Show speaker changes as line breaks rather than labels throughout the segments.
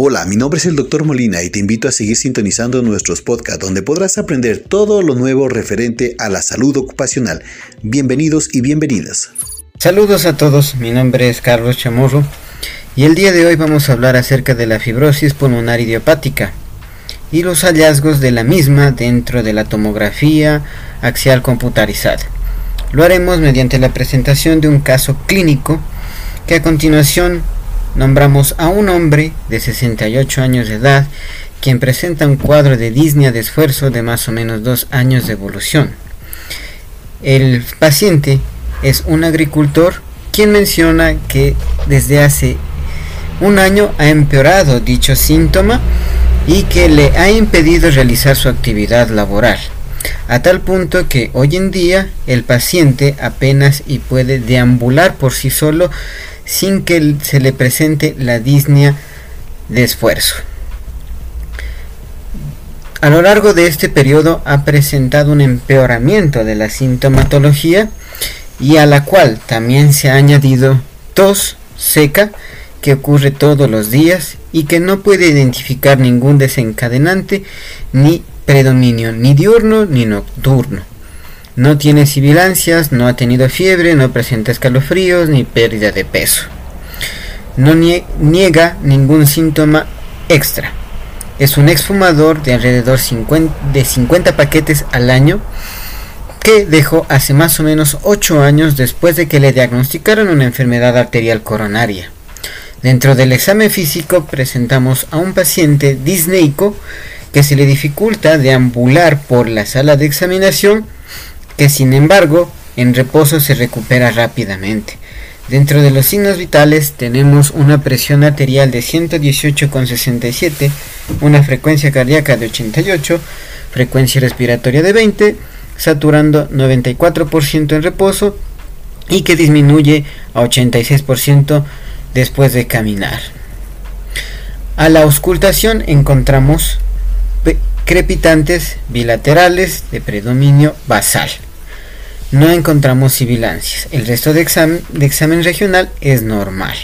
Hola, mi nombre es el Dr. Molina y te invito a seguir sintonizando nuestros podcasts donde podrás aprender todo lo nuevo referente a la salud ocupacional. Bienvenidos y bienvenidas.
Saludos a todos, mi nombre es Carlos Chamorro y el día de hoy vamos a hablar acerca de la fibrosis pulmonar idiopática y los hallazgos de la misma dentro de la tomografía axial computarizada. Lo haremos mediante la presentación de un caso clínico que a continuación nombramos a un hombre de 68 años de edad quien presenta un cuadro de disnea de esfuerzo de más o menos dos años de evolución. El paciente es un agricultor quien menciona que desde hace un año ha empeorado dicho síntoma y que le ha impedido realizar su actividad laboral, a tal punto que hoy en día el paciente apenas y puede deambular por sí solo sin que se le presente la disnea de esfuerzo. A lo largo de este periodo ha presentado un empeoramiento de la sintomatología y a la cual también se ha añadido tos seca que ocurre todos los días y que no puede identificar ningún desencadenante ni predominio ni diurno ni nocturno. No tiene sibilancias, no ha tenido fiebre, no presenta escalofríos ni pérdida de peso. No niega ningún síntoma extra. Es un exfumador de alrededor de 50 paquetes al año que dejó hace más o menos 8 años después de que le diagnosticaron una enfermedad arterial coronaria. Dentro del examen físico presentamos a un paciente disneico que se le dificulta deambular por la sala de examinación que sin embargo en reposo se recupera rápidamente. Dentro de los signos vitales tenemos una presión arterial de 118,67, una frecuencia cardíaca de 88, frecuencia respiratoria de 20, saturando 94% en reposo y que disminuye a 86% después de caminar. A la auscultación encontramos crepitantes bilaterales de predominio basal no encontramos sibilancias. El resto de examen, de examen regional es normal.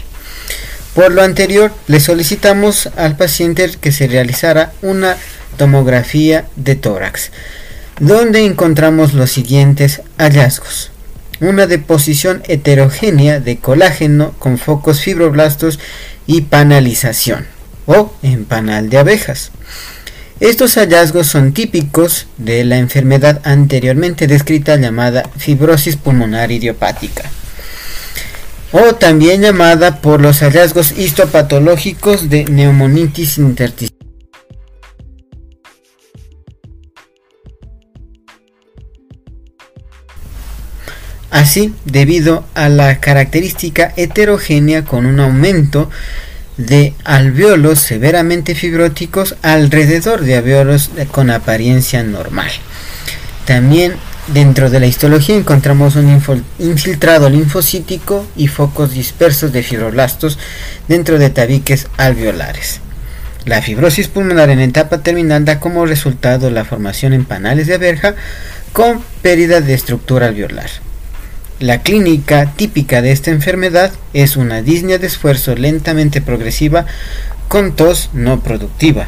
Por lo anterior, le solicitamos al paciente que se realizara una tomografía de tórax, donde encontramos los siguientes hallazgos. Una deposición heterogénea de colágeno con focos fibroblastos y panalización o empanal de abejas. Estos hallazgos son típicos de la enfermedad anteriormente descrita llamada fibrosis pulmonar idiopática o también llamada por los hallazgos histopatológicos de neumonitis intersticial. Así, debido a la característica heterogénea con un aumento de alveolos severamente fibróticos alrededor de alveolos con apariencia normal. También dentro de la histología encontramos un infiltrado linfocítico y focos dispersos de fibroblastos dentro de tabiques alveolares. La fibrosis pulmonar en etapa terminal da como resultado la formación en panales de abeja con pérdida de estructura alveolar. La clínica típica de esta enfermedad es una disnea de esfuerzo lentamente progresiva con tos no productiva.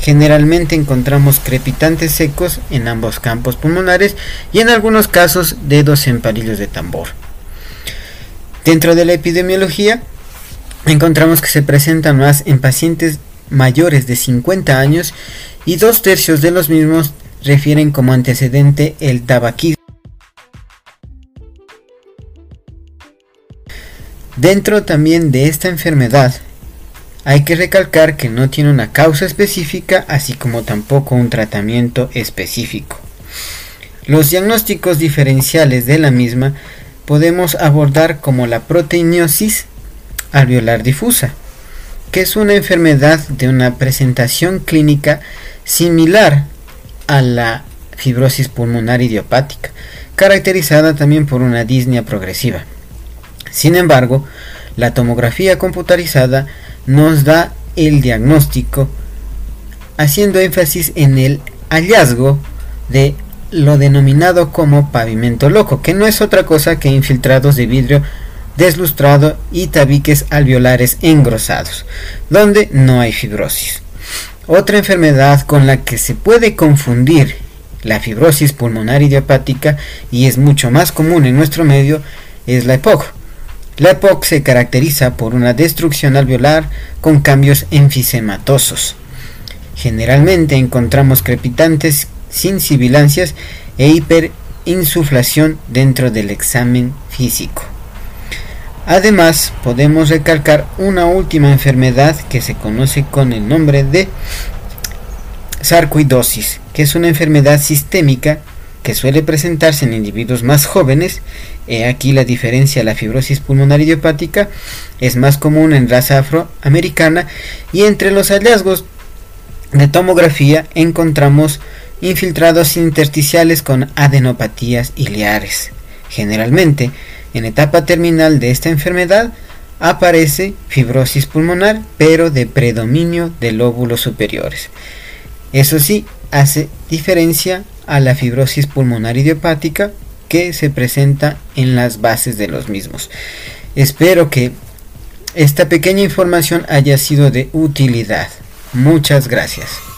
Generalmente encontramos crepitantes secos en ambos campos pulmonares y en algunos casos dedos en palillos de tambor. Dentro de la epidemiología encontramos que se presentan más en pacientes mayores de 50 años y dos tercios de los mismos refieren como antecedente el tabaquismo Dentro también de esta enfermedad hay que recalcar que no tiene una causa específica así como tampoco un tratamiento específico. Los diagnósticos diferenciales de la misma podemos abordar como la proteinosis alveolar difusa, que es una enfermedad de una presentación clínica similar a la fibrosis pulmonar idiopática, caracterizada también por una disnea progresiva. Sin embargo, la tomografía computarizada nos da el diagnóstico haciendo énfasis en el hallazgo de lo denominado como pavimento loco, que no es otra cosa que infiltrados de vidrio deslustrado y tabiques alveolares engrosados, donde no hay fibrosis. Otra enfermedad con la que se puede confundir la fibrosis pulmonar idiopática y es mucho más común en nuestro medio es la EPOC. La EPOC se caracteriza por una destrucción alveolar con cambios enfisematosos. Generalmente encontramos crepitantes sin sibilancias e hiperinsuflación dentro del examen físico. Además, podemos recalcar una última enfermedad que se conoce con el nombre de sarcoidosis, que es una enfermedad sistémica que suele presentarse en individuos más jóvenes. He aquí la diferencia, la fibrosis pulmonar idiopática es más común en raza afroamericana y entre los hallazgos de tomografía encontramos infiltrados intersticiales con adenopatías iliares. Generalmente, en etapa terminal de esta enfermedad aparece fibrosis pulmonar, pero de predominio de lóbulos superiores. Eso sí, hace diferencia a la fibrosis pulmonar idiopática que se presenta en las bases de los mismos. Espero que esta pequeña información haya sido de utilidad. Muchas gracias.